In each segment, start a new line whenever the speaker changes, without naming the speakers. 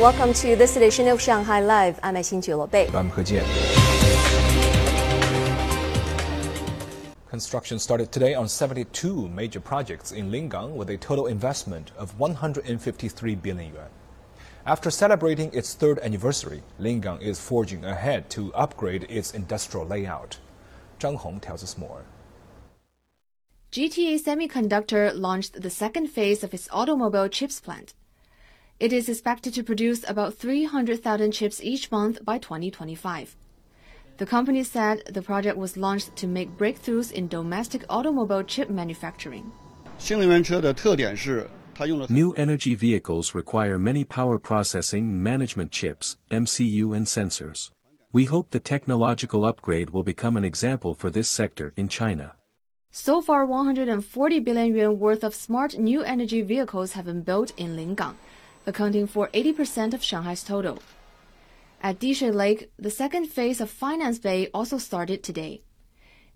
Welcome to this edition of Shanghai Live. I'm Xin Bei.
I'm He Jian. Construction started today on 72 major projects in Lingang with a total investment of 153 billion yuan. After celebrating its third anniversary, Lingang is forging ahead to upgrade its industrial layout. Zhang Hong tells us more.
GTA Semiconductor launched the second phase of its automobile chips plant. It is expected to produce about 300,000 chips each month by 2025. The company said the project was launched to make breakthroughs in domestic automobile chip manufacturing.
New energy vehicles require many power processing management chips, MCU and sensors. We hope the technological upgrade will become an example for this sector in China.
So far, 140 billion yuan worth of smart new energy vehicles have been built in Lingang accounting for 80% of Shanghai's total. At Dishui Lake, the second phase of Finance Bay also started today.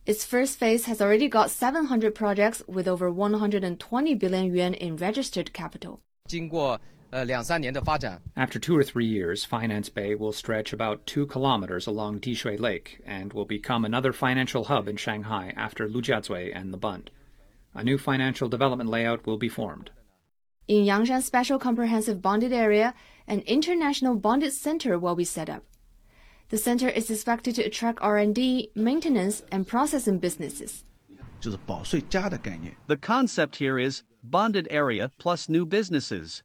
Its first phase has already got 700 projects with over 120 billion yuan in registered capital.
After two or three years, Finance Bay will stretch about two kilometers along Dishui Lake and will become another financial hub in Shanghai after Lujiazui and the Bund. A new financial development layout will be formed.
In Yangshan Special Comprehensive Bonded Area, an international bonded center will be set up. The center is expected to attract R&D, maintenance, and processing businesses.
The concept here is bonded area plus new businesses.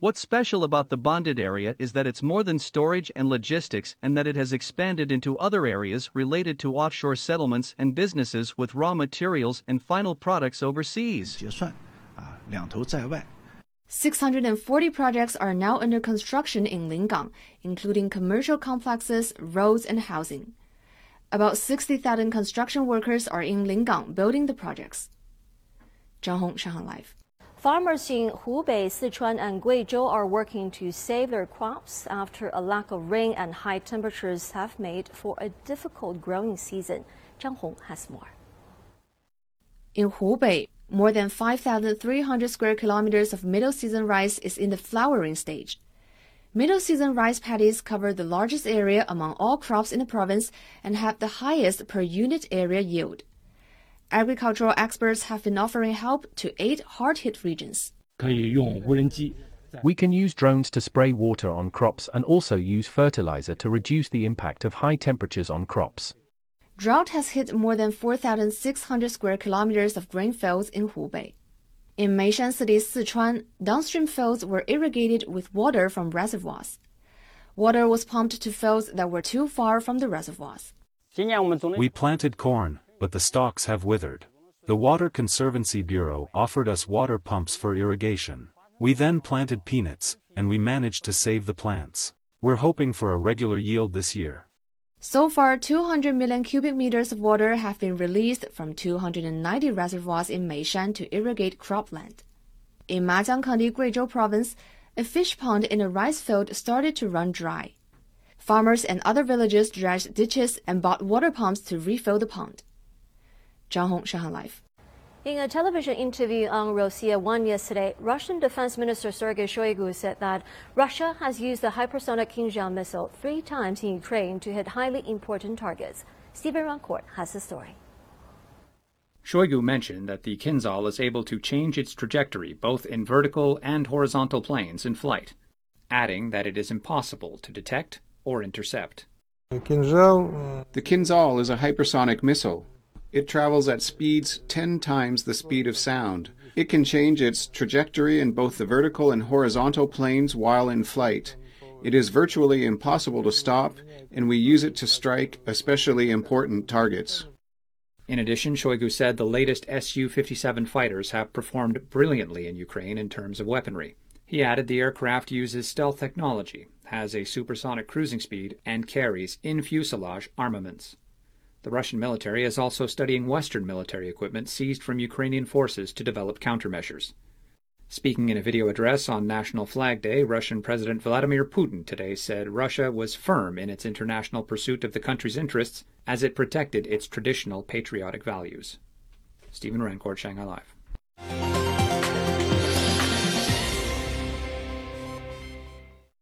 What's special about the bonded area is that it's more than storage and logistics and that it has expanded into other areas related to offshore settlements and businesses with raw materials and final products overseas.
640 projects are now under construction in Lingang, including commercial complexes, roads, and housing. About 60,000 construction workers are in Lingang building the projects. Zhang Hong, Shanghai Live.
Farmers in Hubei, Sichuan, and Guizhou are working to save their crops after a lack of rain and high temperatures have made for a difficult growing season. Zhang Hong has more.
In Hubei, more than 5,300 square kilometers of middle season rice is in the flowering stage. Middle season rice paddies cover the largest area among all crops in the province and have the highest per unit area yield. Agricultural experts have been offering help to eight hard hit regions.
We can use drones to spray water on crops and also use fertilizer to reduce the impact of high temperatures on crops.
Drought has hit more than 4,600 square kilometers of grain fields in Hubei. In Meishan City, Sichuan, downstream fields were irrigated with water from reservoirs. Water was pumped to fields that were too far from the reservoirs.
We planted corn, but the stalks have withered. The Water Conservancy Bureau offered us water pumps for irrigation. We then planted peanuts, and we managed to save the plants. We're hoping for a regular yield this year.
So far, 200 million cubic meters of water have been released from 290 reservoirs in Meishan to irrigate cropland. In Majiang County, Guizhou Province, a fish pond in a rice field started to run dry. Farmers and other villagers dredged ditches and bought water pumps to refill the pond. Zhang Hong, Shanghai Live.
In a television interview on Rossiya 1 yesterday, Russian Defense Minister Sergei Shoigu said that Russia has used the hypersonic Kinzhal missile three times in Ukraine to hit highly important targets. Stephen Rancourt has the story.
Shoigu mentioned that the Kinzhal is able to change its trajectory both in vertical and horizontal planes in flight, adding that it is impossible to detect or intercept.
The Kinzhal uh,
is a hypersonic missile it travels at speeds 10 times the speed of sound. It can change its trajectory in both the vertical and horizontal planes while in flight. It is virtually impossible to stop, and we use it to strike especially important targets.
In addition, Shoigu said the latest Su 57 fighters have performed brilliantly in Ukraine in terms of weaponry. He added the aircraft uses stealth technology, has a supersonic cruising speed, and carries in fuselage armaments. The Russian military is also studying Western military equipment seized from Ukrainian forces to develop countermeasures. Speaking in a video address on National Flag Day, Russian President Vladimir Putin today said Russia was firm in its international pursuit of the country's interests as it protected its traditional patriotic values. Stephen Rancourt, Shanghai Live.